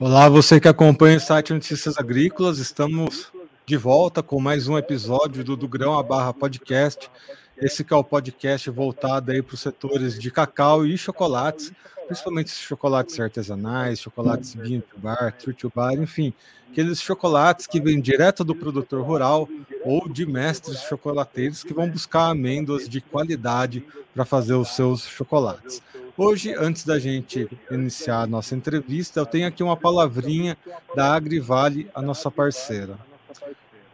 Olá, você que acompanha o site Notícias Agrícolas, estamos de volta com mais um episódio do Do Grão a Barra Podcast. Esse que é o podcast voltado aí para os setores de cacau e chocolates, principalmente chocolates artesanais, chocolates bean to bar, tree to bar, enfim, aqueles chocolates que vêm direto do produtor rural ou de mestres chocolateiros que vão buscar amêndoas de qualidade para fazer os seus chocolates. Hoje, antes da gente iniciar a nossa entrevista, eu tenho aqui uma palavrinha da Agrivale, a nossa parceira.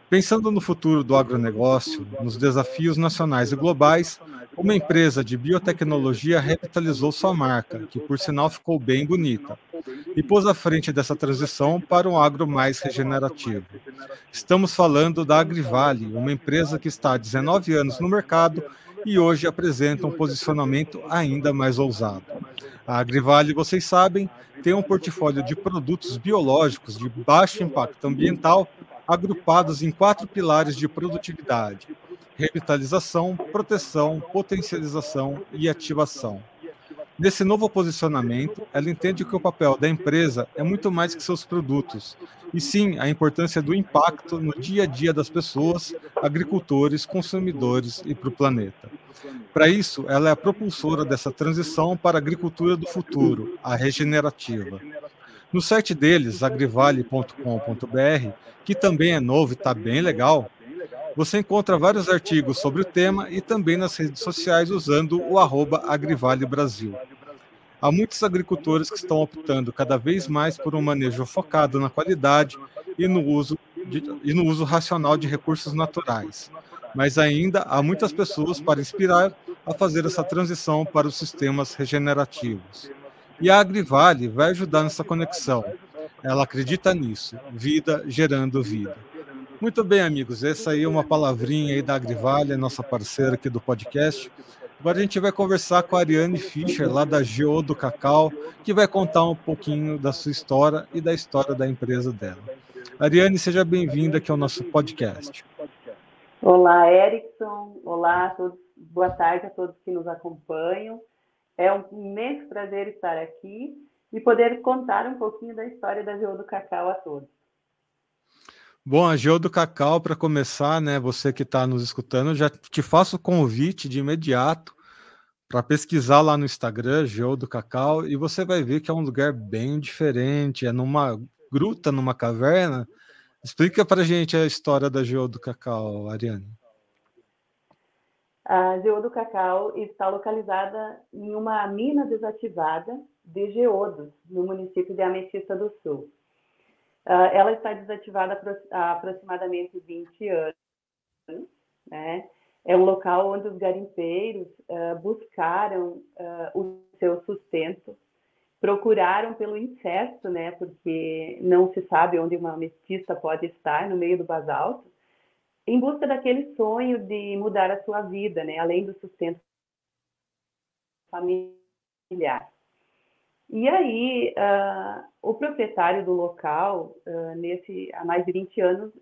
Pensando no futuro do agronegócio, nos desafios nacionais e globais, uma empresa de biotecnologia revitalizou sua marca, que por sinal ficou bem bonita, e pôs à frente dessa transição para um agro mais regenerativo. Estamos falando da Agrivale, uma empresa que está há 19 anos no mercado e hoje apresenta um posicionamento ainda mais ousado. A Agrivale, vocês sabem, tem um portfólio de produtos biológicos de baixo impacto ambiental agrupados em quatro pilares de produtividade: revitalização, proteção, potencialização e ativação. Nesse novo posicionamento, ela entende que o papel da empresa é muito mais que seus produtos, e sim a importância do impacto no dia a dia das pessoas, agricultores, consumidores e para o planeta. Para isso, ela é a propulsora dessa transição para a agricultura do futuro, a regenerativa. No site deles, agrivale.com.br, que também é novo e está bem legal, você encontra vários artigos sobre o tema e também nas redes sociais usando o arroba Agrivale Brasil. Há muitos agricultores que estão optando cada vez mais por um manejo focado na qualidade e no uso, de, e no uso racional de recursos naturais. Mas ainda há muitas pessoas para inspirar a fazer essa transição para os sistemas regenerativos. E a Agrivale vai ajudar nessa conexão. Ela acredita nisso, vida gerando vida. Muito bem, amigos. Essa aí é uma palavrinha aí da Agrivale, nossa parceira aqui do podcast. Agora a gente vai conversar com a Ariane Fischer, lá da Geo do Cacau, que vai contar um pouquinho da sua história e da história da empresa dela. Ariane, seja bem-vinda aqui ao nosso podcast. Olá, Erickson. Olá a todos. Boa tarde a todos que nos acompanham. É um imenso prazer estar aqui e poder contar um pouquinho da história da Geo do Cacau a todos. Bom, a Geo do Cacau, para começar, né, você que está nos escutando, já te faço o convite de imediato para pesquisar lá no Instagram, Geo do Cacau, e você vai ver que é um lugar bem diferente, é numa gruta, numa caverna. Explica para a gente a história da Geo do Cacau, Ariane. A Geo do Cacau está localizada em uma mina desativada de geodos, no município de Ametista do Sul. Uh, ela está desativada há aproximadamente 20 anos, né? É um local onde os garimpeiros uh, buscaram uh, o seu sustento, procuraram pelo incesto, né? Porque não se sabe onde uma ametista pode estar no meio do basalto, em busca daquele sonho de mudar a sua vida, né? Além do sustento familiar. E aí, uh, o proprietário do local, uh, nesse, há mais de 20 anos,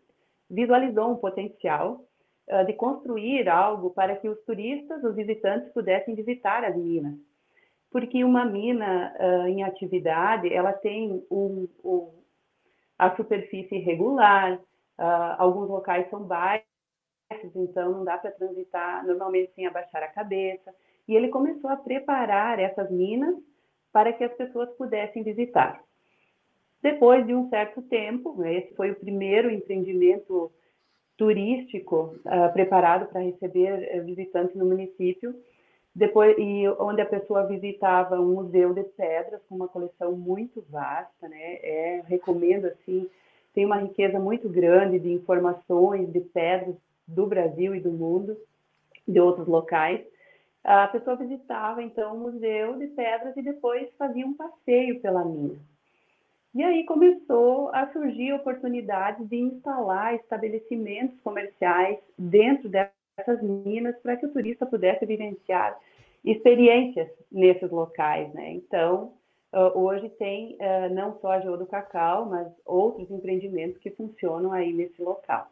visualizou um potencial uh, de construir algo para que os turistas, os visitantes, pudessem visitar as minas. Porque uma mina em atividade, ela tem um, um, a superfície irregular, alguns locais são baixos, então não dá para transitar normalmente sem abaixar a cabeça. E ele começou a preparar essas minas para que as pessoas pudessem visitar. Depois de um certo tempo, né, esse foi o primeiro empreendimento turístico uh, preparado para receber uh, visitantes no município, depois e onde a pessoa visitava um museu de pedras com uma coleção muito vasta, né? É, recomendo assim, tem uma riqueza muito grande de informações de pedras do Brasil e do mundo, de outros locais a pessoa visitava então o museu de pedras e depois fazia um passeio pela mina. E aí começou a surgir a oportunidade de instalar estabelecimentos comerciais dentro dessas minas para que o turista pudesse vivenciar experiências nesses locais, né? Então, hoje tem não só a Geo do Cacau, mas outros empreendimentos que funcionam aí nesse local.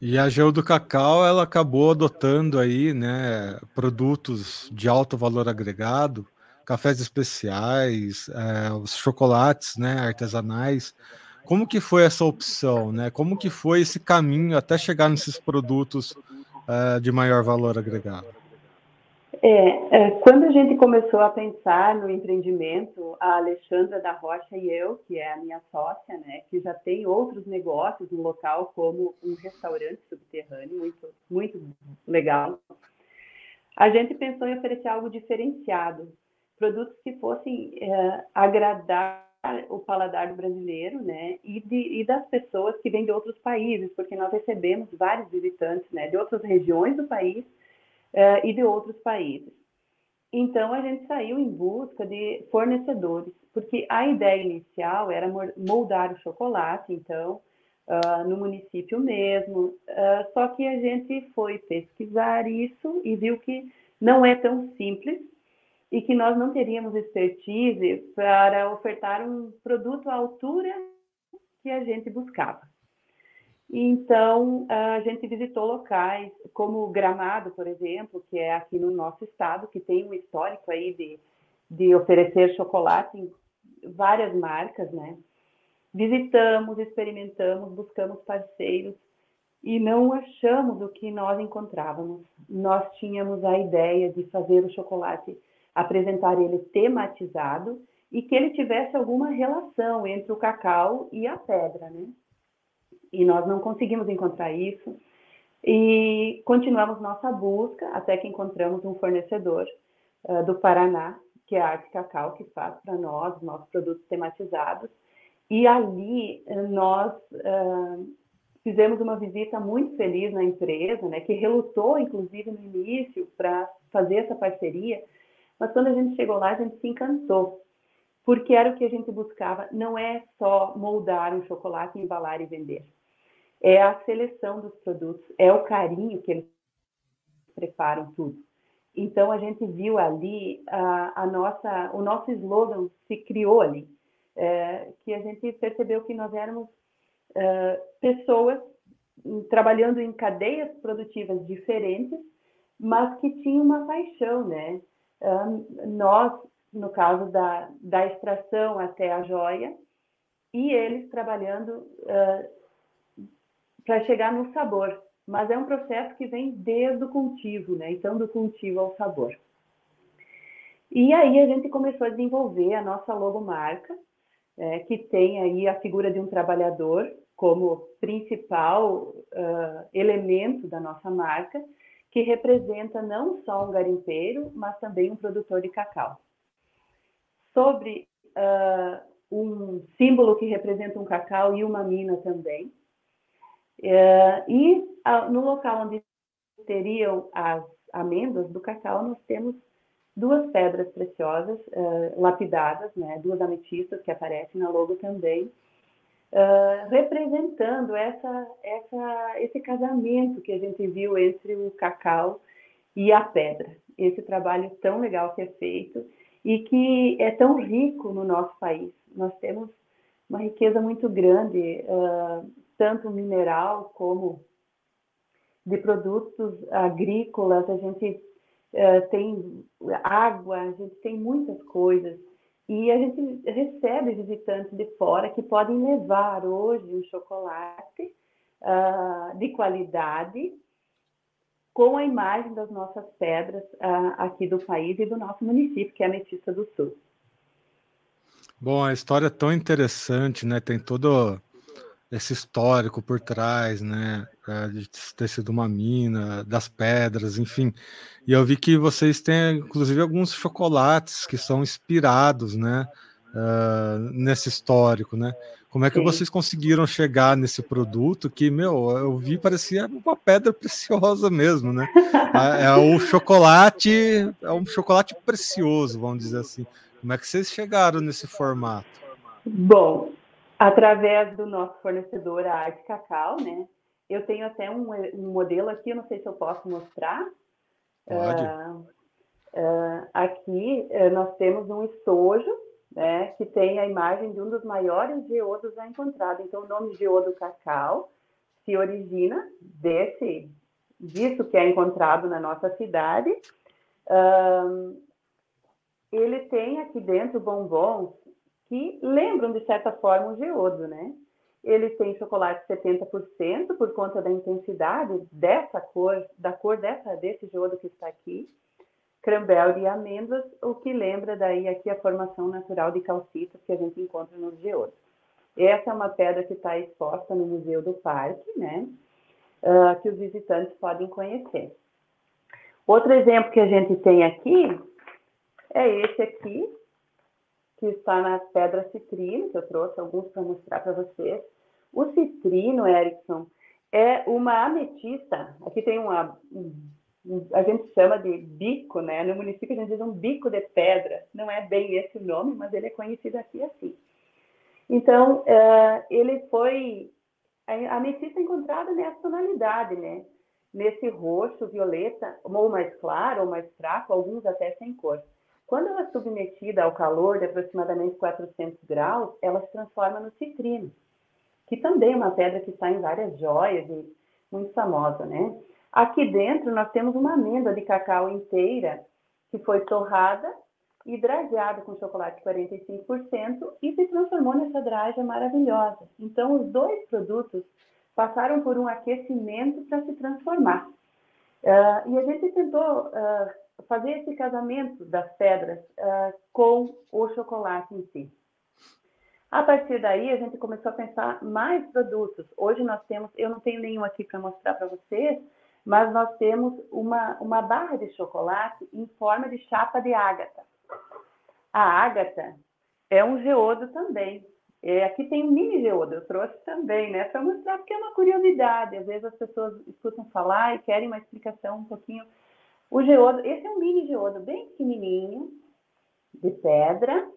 E a Geo do Cacau, ela acabou adotando aí, né, produtos de alto valor agregado, cafés especiais, é, os chocolates, né, artesanais. Como que foi essa opção, né? Como que foi esse caminho até chegar nesses produtos uh, de maior valor agregado? É, é, quando a gente começou a pensar no empreendimento, a Alexandra da Rocha e eu, que é a minha sócia, né, que já tem outros negócios no local, como um restaurante subterrâneo, muito, muito legal, a gente pensou em oferecer algo diferenciado, produtos que fossem é, agradar o paladar do brasileiro, né, e, de, e, das pessoas que vêm de outros países, porque nós recebemos vários visitantes, né, de outras regiões do país uh, e de outros países. Então a gente saiu em busca de fornecedores, porque a ideia inicial era moldar o chocolate, então uh, no município mesmo. Uh, só que a gente foi pesquisar isso e viu que não é tão simples e que nós não teríamos expertise para ofertar um produto à altura que a gente buscava. Então, a gente visitou locais como Gramado, por exemplo, que é aqui no nosso estado, que tem um histórico aí de, de oferecer chocolate em várias marcas, né? Visitamos, experimentamos, buscamos parceiros e não achamos o que nós encontrávamos. Nós tínhamos a ideia de fazer o chocolate apresentar ele tematizado e que ele tivesse alguma relação entre o cacau e a pedra, né? E nós não conseguimos encontrar isso e continuamos nossa busca até que encontramos um fornecedor uh, do Paraná, que é a Arte Cacau, que faz para nós nossos produtos tematizados. E ali nós uh, fizemos uma visita muito feliz na empresa, né, que relutou, inclusive, no início para fazer essa parceria, mas quando a gente chegou lá, a gente se encantou, porque era o que a gente buscava. Não é só moldar um chocolate, embalar e vender. É a seleção dos produtos, é o carinho que eles preparam tudo. Então a gente viu ali a, a nossa, o nosso slogan se criou ali, é, que a gente percebeu que nós éramos é, pessoas trabalhando em cadeias produtivas diferentes, mas que tinham uma paixão, né? nós, no caso da, da extração até a joia, e eles trabalhando uh, para chegar no sabor. Mas é um processo que vem desde o cultivo, né? Então, do cultivo ao sabor. E aí a gente começou a desenvolver a nossa logomarca, é, que tem aí a figura de um trabalhador como principal uh, elemento da nossa marca, que representa não só um garimpeiro, mas também um produtor de cacau. Sobre uh, um símbolo que representa um cacau e uma mina também. Uh, e no local onde teriam as amêndoas do cacau, nós temos duas pedras preciosas lapidadas, né, duas ametistas que aparecem na logo também, uh, representando essa, essa, esse casamento que a gente viu entre o cacau e a pedra. Esse trabalho tão legal que é feito e que é tão rico no nosso país. Nós temos uma riqueza muito grande, uh, tanto mineral como de produtos agrícolas. A gente uh, tem água, a gente tem muitas coisas. E a gente recebe visitantes de fora que podem levar hoje um chocolate uh, de qualidade com a imagem das nossas pedras aqui do país e do nosso município, que é a Metista do Sul. Bom, a história é tão interessante, né? Tem todo esse histórico por trás, né? É, de ter sido uma mina, das pedras, enfim. E eu vi que vocês têm, inclusive, alguns chocolates que são inspirados, né? Uh, nesse histórico, né? Como é que Sim. vocês conseguiram chegar nesse produto que, meu, eu vi parecia uma pedra preciosa mesmo, né? É, é o chocolate, é um chocolate precioso, vamos dizer assim. Como é que vocês chegaram nesse formato? Bom, através do nosso fornecedor, a Arte Cacau, né? Eu tenho até um, um modelo aqui, eu não sei se eu posso mostrar. Pode. Uh, uh, aqui uh, nós temos um estojo, né, que tem a imagem de um dos maiores geodos já encontrados. Então, o nome geodo cacau se origina desse, disso que é encontrado na nossa cidade. Ele tem aqui dentro bombons que lembram, de certa forma, o geodo, né? Ele tem chocolate 70% por conta da intensidade dessa cor, da cor dessa, desse geodo que está aqui. Cranberry e amêndoas, o que lembra daí aqui a formação natural de calcitas que a gente encontra nos geodos. Essa é uma pedra que está exposta no Museu do Parque, né? Uh, que os visitantes podem conhecer. Outro exemplo que a gente tem aqui é esse aqui, que está na pedra citrino, que eu trouxe alguns para mostrar para vocês. O citrino, Erickson, é uma ametista. Aqui tem uma, um, a gente chama de bico, né? No município a gente diz um bico de pedra. Não é bem esse o nome, mas ele é conhecido aqui assim. Então, uh, ele foi a ametista encontrada nessa tonalidade, né? Nesse roxo, violeta, ou mais claro, ou mais fraco, alguns até sem cor. Quando ela é submetida ao calor de aproximadamente 400 graus, ela se transforma no citrino, que também é uma pedra que está em várias joias e muito famosa, né? Aqui dentro nós temos uma amêndoa de cacau inteira que foi torrada e drageada com chocolate 45% e se transformou nessa draga maravilhosa. Então os dois produtos passaram por um aquecimento para se transformar. Uh, e a gente tentou uh, fazer esse casamento das pedras uh, com o chocolate em si. A partir daí, a gente começou a pensar mais produtos. Hoje nós temos, eu não tenho nenhum aqui para mostrar para vocês, mas nós temos uma, uma barra de chocolate em forma de chapa de ágata. A ágata é um geodo também. É, aqui tem um mini geodo, eu trouxe também, né, para mostrar, porque é uma curiosidade. Às vezes as pessoas escutam falar e querem uma explicação um pouquinho o geodo, esse é um mini geodo bem pequenininho, de pedra,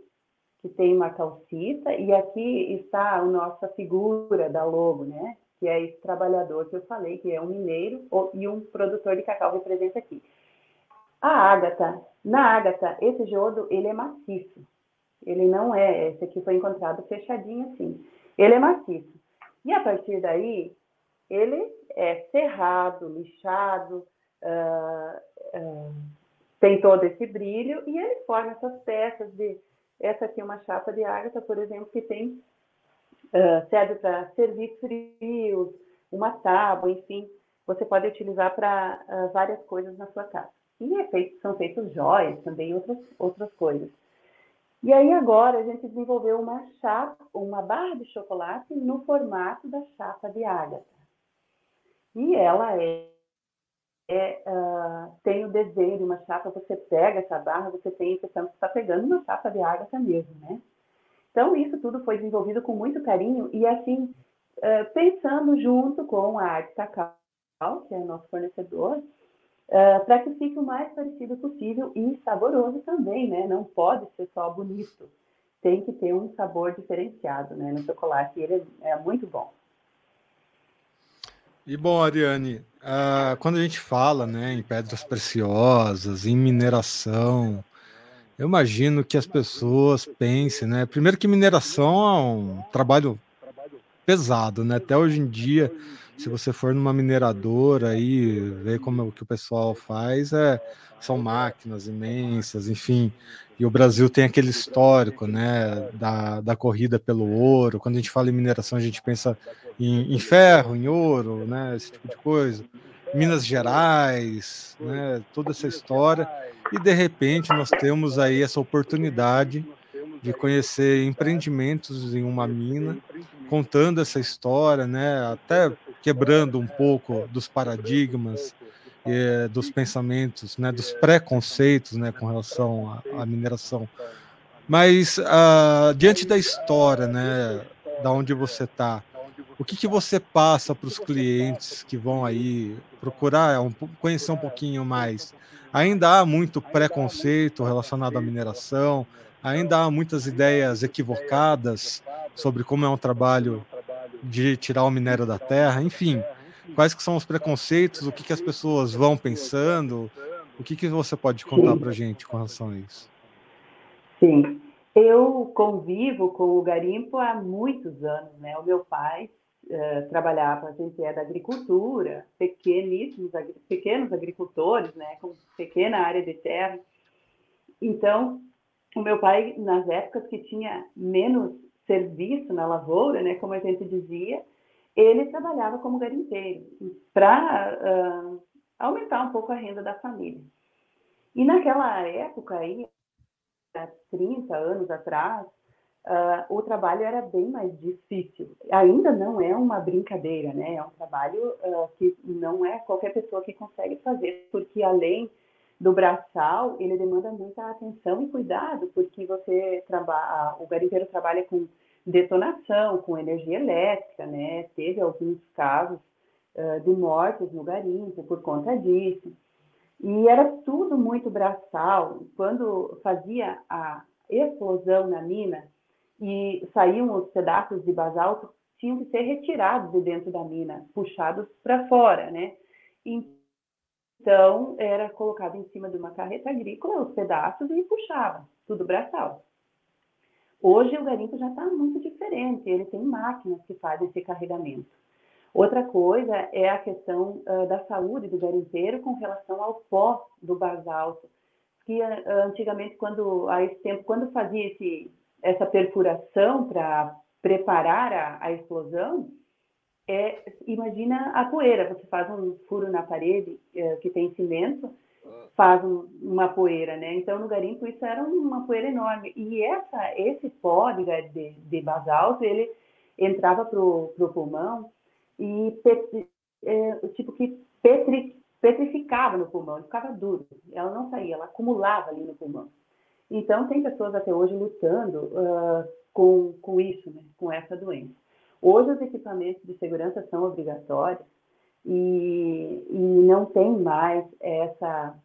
que tem uma calcita, e aqui está a nossa figura da logo, né? Que é esse trabalhador que eu falei, que é um mineiro e um produtor de cacau representa aqui. A ágata, na ágata, esse geodo, ele é maciço. Ele não é, esse aqui foi encontrado fechadinho assim. Ele é maciço. E a partir daí, ele é serrado, lixado, uh, tem todo esse brilho e ele forma essas peças de essa aqui é uma chapa de ágata, por exemplo, que tem uh, serve para servir frios, uma tábua, enfim, você pode utilizar para uh, várias coisas na sua casa. E é feito, são feitos joias também, outras, outras coisas. E aí agora a gente desenvolveu uma chapa, uma barra de chocolate no formato da chapa de ágata. E ela é é, uh, tem o desenho de uma chapa, você pega essa barra, você tem a impressão que está pegando uma chapa de ágata mesmo, né? Então, isso tudo foi desenvolvido com muito carinho e, assim, uh, pensando junto com a Arte Cacau, que é nosso fornecedor, uh, para que fique o mais parecido possível e saboroso também, né? Não pode ser só bonito, tem que ter um sabor diferenciado, né? No chocolate, ele é, é muito bom. E bom, Ariane, uh, quando a gente fala né, em pedras preciosas, em mineração, eu imagino que as pessoas pensem, né? Primeiro que mineração é um trabalho pesado, né? Até hoje em dia, se você for numa mineradora e ver como é o que o pessoal faz, é, são máquinas imensas, enfim. E o Brasil tem aquele histórico, né, da, da corrida pelo ouro. Quando a gente fala em mineração, a gente pensa em, em, ferro, em ouro, né, esse tipo de coisa. Minas Gerais, né, toda essa história. E de repente nós temos aí essa oportunidade de conhecer empreendimentos em uma mina, contando essa história, né, até quebrando um pouco dos paradigmas, eh, dos pensamentos, né, dos preconceitos, né, com relação à, à mineração. Mas uh, diante da história, né, da onde você está, o que, que você passa para os clientes que vão aí procurar um, conhecer um pouquinho mais? Ainda há muito preconceito relacionado à mineração, ainda há muitas ideias equivocadas sobre como é um trabalho de tirar o minério da terra, enfim, quais que são os preconceitos, o que, que as pessoas vão pensando, o que, que você pode contar para a gente com relação a isso? Sim, eu convivo com o garimpo há muitos anos, né? O meu pai uh, trabalhava, a gente é da agricultura, pequeníssimos, pequenos agricultores, né, com pequena área de terra. Então, o meu pai, nas épocas que tinha menos serviço na lavoura, né, como a gente dizia, ele trabalhava como garimpeiro para uh, aumentar um pouco a renda da família. E naquela época aí, há 30 anos atrás, uh, o trabalho era bem mais difícil. Ainda não é uma brincadeira, né? É um trabalho uh, que não é qualquer pessoa que consegue fazer, porque além do braçal, ele demanda muita atenção e cuidado, porque você trabalha, o garimpeiro trabalha com detonação, com energia elétrica, né? Teve alguns casos uh, de mortes no garimpo por conta disso. E era tudo muito braçal. Quando fazia a explosão na mina e saíam os pedaços de basalto, tinham que ser retirados de dentro da mina, puxados para fora, né? Então, era colocado em cima de uma carreta agrícola os pedaços e puxava, tudo braçal. Hoje o garimpo já está muito diferente, ele tem máquinas que fazem esse carregamento. Outra coisa é a questão uh, da saúde do garimpeiro com relação ao pó do basalto, que uh, antigamente, quando, há esse tempo, quando fazia esse, essa perfuração para preparar a, a explosão, é, imagina a poeira, você faz um furo na parede uh, que tem cimento, faz um, uma poeira, né? Então, no garimpo, isso era uma poeira enorme. E essa, esse pó de, de, de basalto, ele entrava para o pulmão e petri, é, tipo que petri, petrificava no pulmão, ficava duro. Ela não saía, ela acumulava ali no pulmão. Então, tem pessoas até hoje lutando uh, com, com isso, né? com essa doença. Hoje, os equipamentos de segurança são obrigatórios e, e não tem mais essa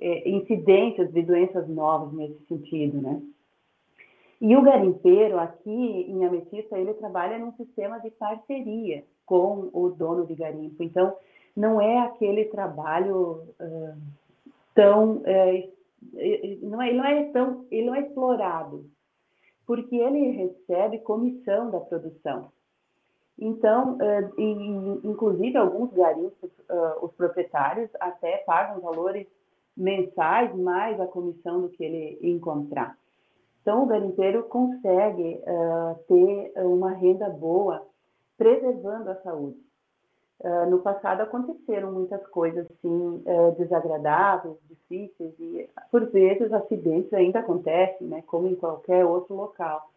é, incidências de doenças novas nesse sentido, né? E o garimpeiro aqui em Ametista, ele trabalha num sistema de parceria com o dono de garimpo. Então, não é aquele trabalho uh, tão... Uh, não é, não é tão, ele não é explorado, porque ele recebe comissão da produção. Então, uh, inclusive, alguns garimpos, os proprietários até pagam valores mensais mais a comissão do que ele encontrar. Então, o garimpeiro consegue uh, ter uma renda boa, preservando a saúde. Uh, no passado aconteceram muitas coisas assim uh, desagradáveis, difíceis e por vezes acidentes ainda acontecem, né, como em qualquer outro local.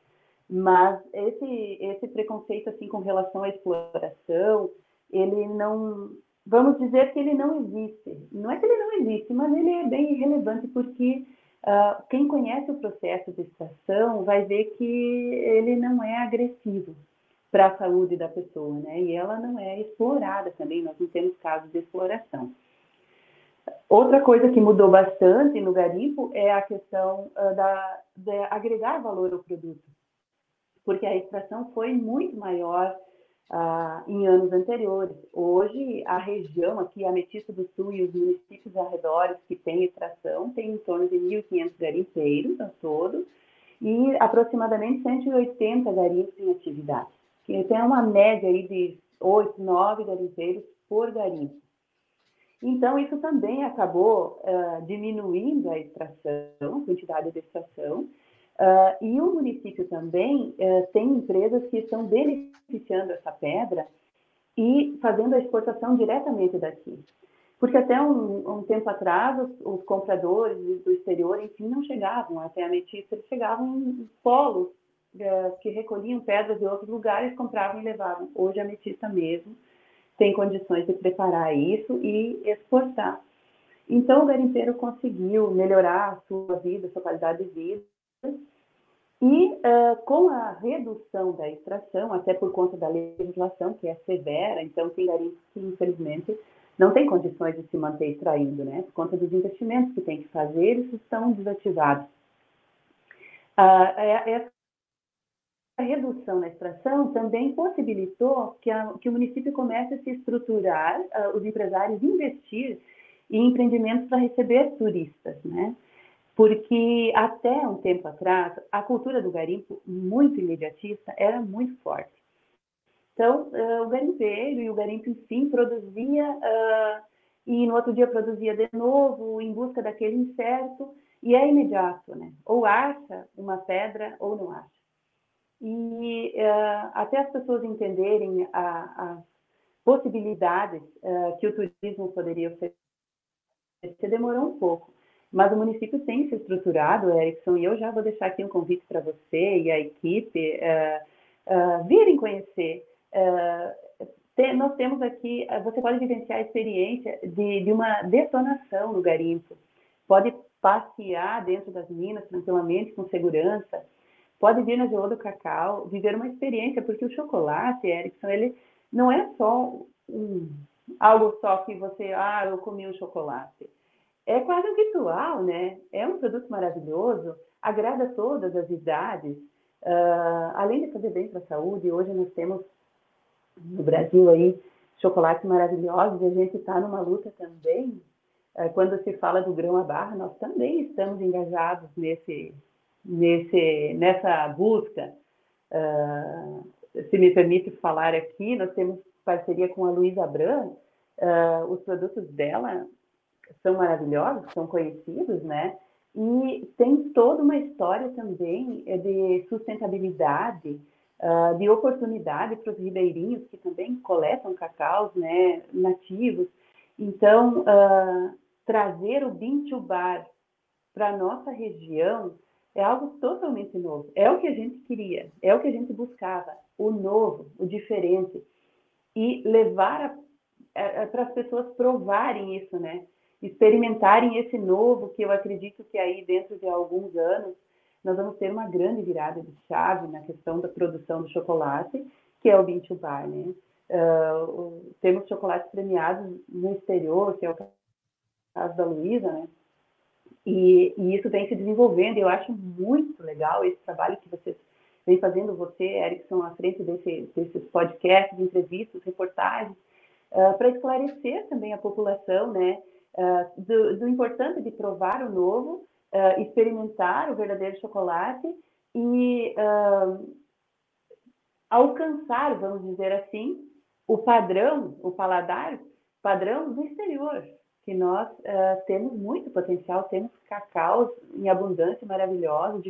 Mas esse esse preconceito assim com relação à exploração, ele não vamos dizer que ele não existe. Não é que ele não existe, mas ele é bem irrelevante porque uh, quem conhece o processo de extração vai ver que ele não é agressivo para a saúde da pessoa, né? E ela não é explorada também, nós não temos casos de exploração. Outra coisa que mudou bastante no garimpo é a questão uh, da, de agregar valor ao produto, porque a extração foi muito maior ah, em anos anteriores. Hoje, a região aqui, a Ametista do Sul e os municípios arredores que têm extração, tem em torno de 1.500 garimpeiros ao todo e aproximadamente 180 garimpos em atividade. Então, é uma média aí de 8, 9 garimpeiros por garimpo. Então, isso também acabou uh, diminuindo a extração, a quantidade de extração, Uh, e o município também uh, tem empresas que estão beneficiando essa pedra e fazendo a exportação diretamente daqui. Porque até um, um tempo atrás, os, os, compradores do exterior, enfim, não chegavam até a Metista, eles chegavam em polos uh, que recolhiam pedras de outros lugares, compravam e levavam. Hoje a Metista mesmo tem condições de preparar isso e exportar. Então o garimpeiro conseguiu melhorar a sua vida, a sua qualidade de vida, e uh, com a redução da extração, até por conta da legislação, que é severa, então tem garimpos que, infelizmente, não tem condições de se manter extraindo, né? Por conta dos investimentos que tem que fazer, eles estão desativados. Uh, essa redução na extração também possibilitou que, a, que o município comece a se estruturar, uh, os empresários investir em empreendimentos para receber turistas, né? Porque até um tempo atrás a cultura do garimpo, muito imediatista, era muito forte. Então, uh, o garimpeiro e o garimpo, enfim, produzia uh, e no outro dia produzia de novo em busca daquele incerto E é imediato, né? Ou acha uma pedra ou não acha. E uh, até as pessoas entenderem as possibilidades uh, que o turismo poderia oferecer, demorou um pouco. Mas o município tem se estruturado, Erickson, e eu já vou deixar aqui um convite para você e a equipe uh, virem conhecer. Tem, nós temos aqui, você pode vivenciar a experiência de, de uma detonação no garimpo, pode passear dentro das minas tranquilamente, com segurança, pode vir na Geô do Cacau, viver uma experiência, porque o chocolate, Erickson, ele não é só um, algo só que você, ah, eu comi um chocolate. É quase um ritual, né? É um produto maravilhoso, agrada todas as idades, uh, além de fazer bem para a saúde, hoje nós temos no Brasil aí chocolates maravilhosos e a gente está numa luta também. Uh, quando se fala do grão à barra, nós também estamos engajados nesse, nesse, nessa busca. Uh, se me permite falar aqui, nós temos parceria com a Luísa uh, os produtos dela são maravilhosos, são conhecidos, né? E tem toda uma história também eh, de sustentabilidade, uh, de oportunidade para os ribeirinhos que também coletam cacaus, né, nativos. Então, uh, trazer o Bintubar para a nossa região é algo totalmente novo. É o que a gente queria, é o que a gente buscava, o novo, o diferente. E levar para as pessoas provarem isso, né? Experimentarem esse novo, que eu acredito que aí dentro de alguns anos nós vamos ter uma grande virada de chave na questão da produção do chocolate, que é o Bean to Bar, né? Uh, temos chocolates premiados no exterior, que é o caso da Luísa, né? E, e, isso vem se desenvolvendo, eu acho muito legal esse trabalho que vocês vem fazendo, você, Erickson, à frente desse, desses podcasts, entrevistas, reportagens, uh, para esclarecer também a população, né, uh, do, do, importante de provar o novo, uh, experimentar o verdadeiro chocolate e alcançar, vamos dizer assim, o padrão, o paladar padrão do exterior, que nós uh, temos muito potencial, temos cacaus em abundância maravilhosos,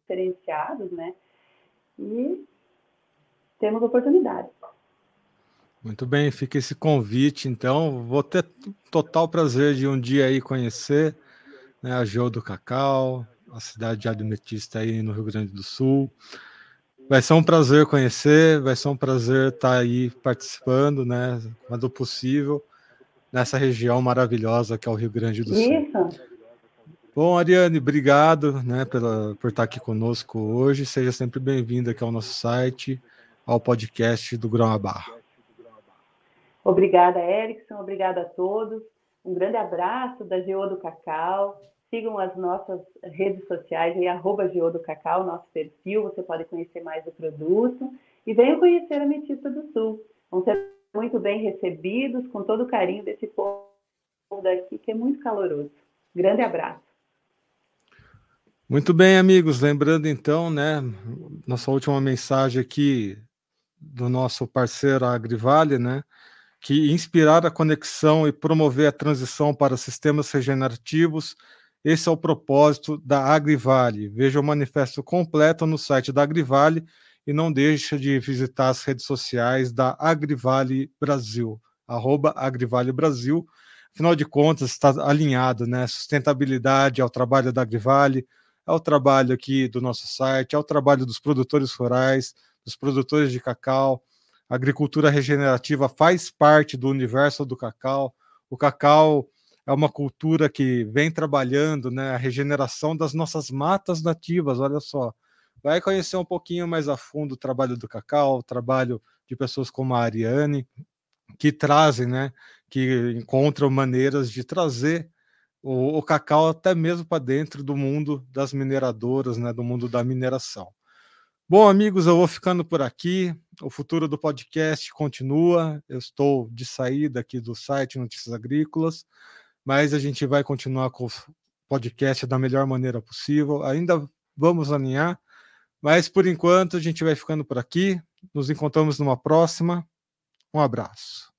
diferenciados, né? E temos oportunidades. Muito bem, fica esse convite, então. Vou ter total prazer de um dia aí conhecer né, a Geo do Cacau, a cidade de Admetista aí no Rio Grande do Sul. Vai ser um prazer conhecer, vai ser um prazer estar aí participando, né, quando possível nessa região maravilhosa que é o Rio Grande do Sul. Isso. Bom, Ariane, obrigado né, pela, por estar aqui conosco hoje. Seja sempre bem-vinda aqui ao nosso site, ao podcast do Grão a Barra. Obrigada, Erickson. Obrigada a todos. Um grande abraço da Geo do Cacau. Sigam as nossas redes sociais, aí, arroba Geo Cacau, nosso perfil. Você pode conhecer mais o produto. E venham conhecer a Metista do Sul. Vão ser muito bem recebidos, com todo o carinho desse povo daqui, que é muito caloroso. Grande abraço. Muito bem, amigos. Lembrando então, né, nossa última mensagem aqui do nosso parceiro Agrivale, né, que inspirar a conexão e promover a transição para sistemas regenerativos. Esse é o propósito da Agrivale. Veja o manifesto completo no site da Agrivale e não deixa de visitar as redes sociais da Agrivale Brasil, arroba Agrivale Brasil. Afinal de contas, está alinhado, né? Sustentabilidade ao trabalho da Agrivale, ao trabalho aqui do nosso site, ao trabalho dos produtores rurais, dos produtores de cacau. A agricultura regenerativa faz parte do universo do cacau. O cacau é uma cultura que vem trabalhando né, a regeneração das nossas matas nativas, olha só vai conhecer um pouquinho mais a fundo o trabalho do Cacau, o trabalho de pessoas como a Ariane, que trazem, né, que encontram maneiras de trazer o, o cacau até mesmo para dentro do mundo das mineradoras, né, do mundo da mineração. Bom, amigos, eu vou ficando por aqui. O futuro do podcast continua. Eu estou de saída aqui do site Notícias Agrícolas, mas a gente vai continuar com o podcast da melhor maneira possível. Ainda vamos alinhar mas por enquanto a gente vai ficando por aqui. Nos encontramos numa próxima. Um abraço.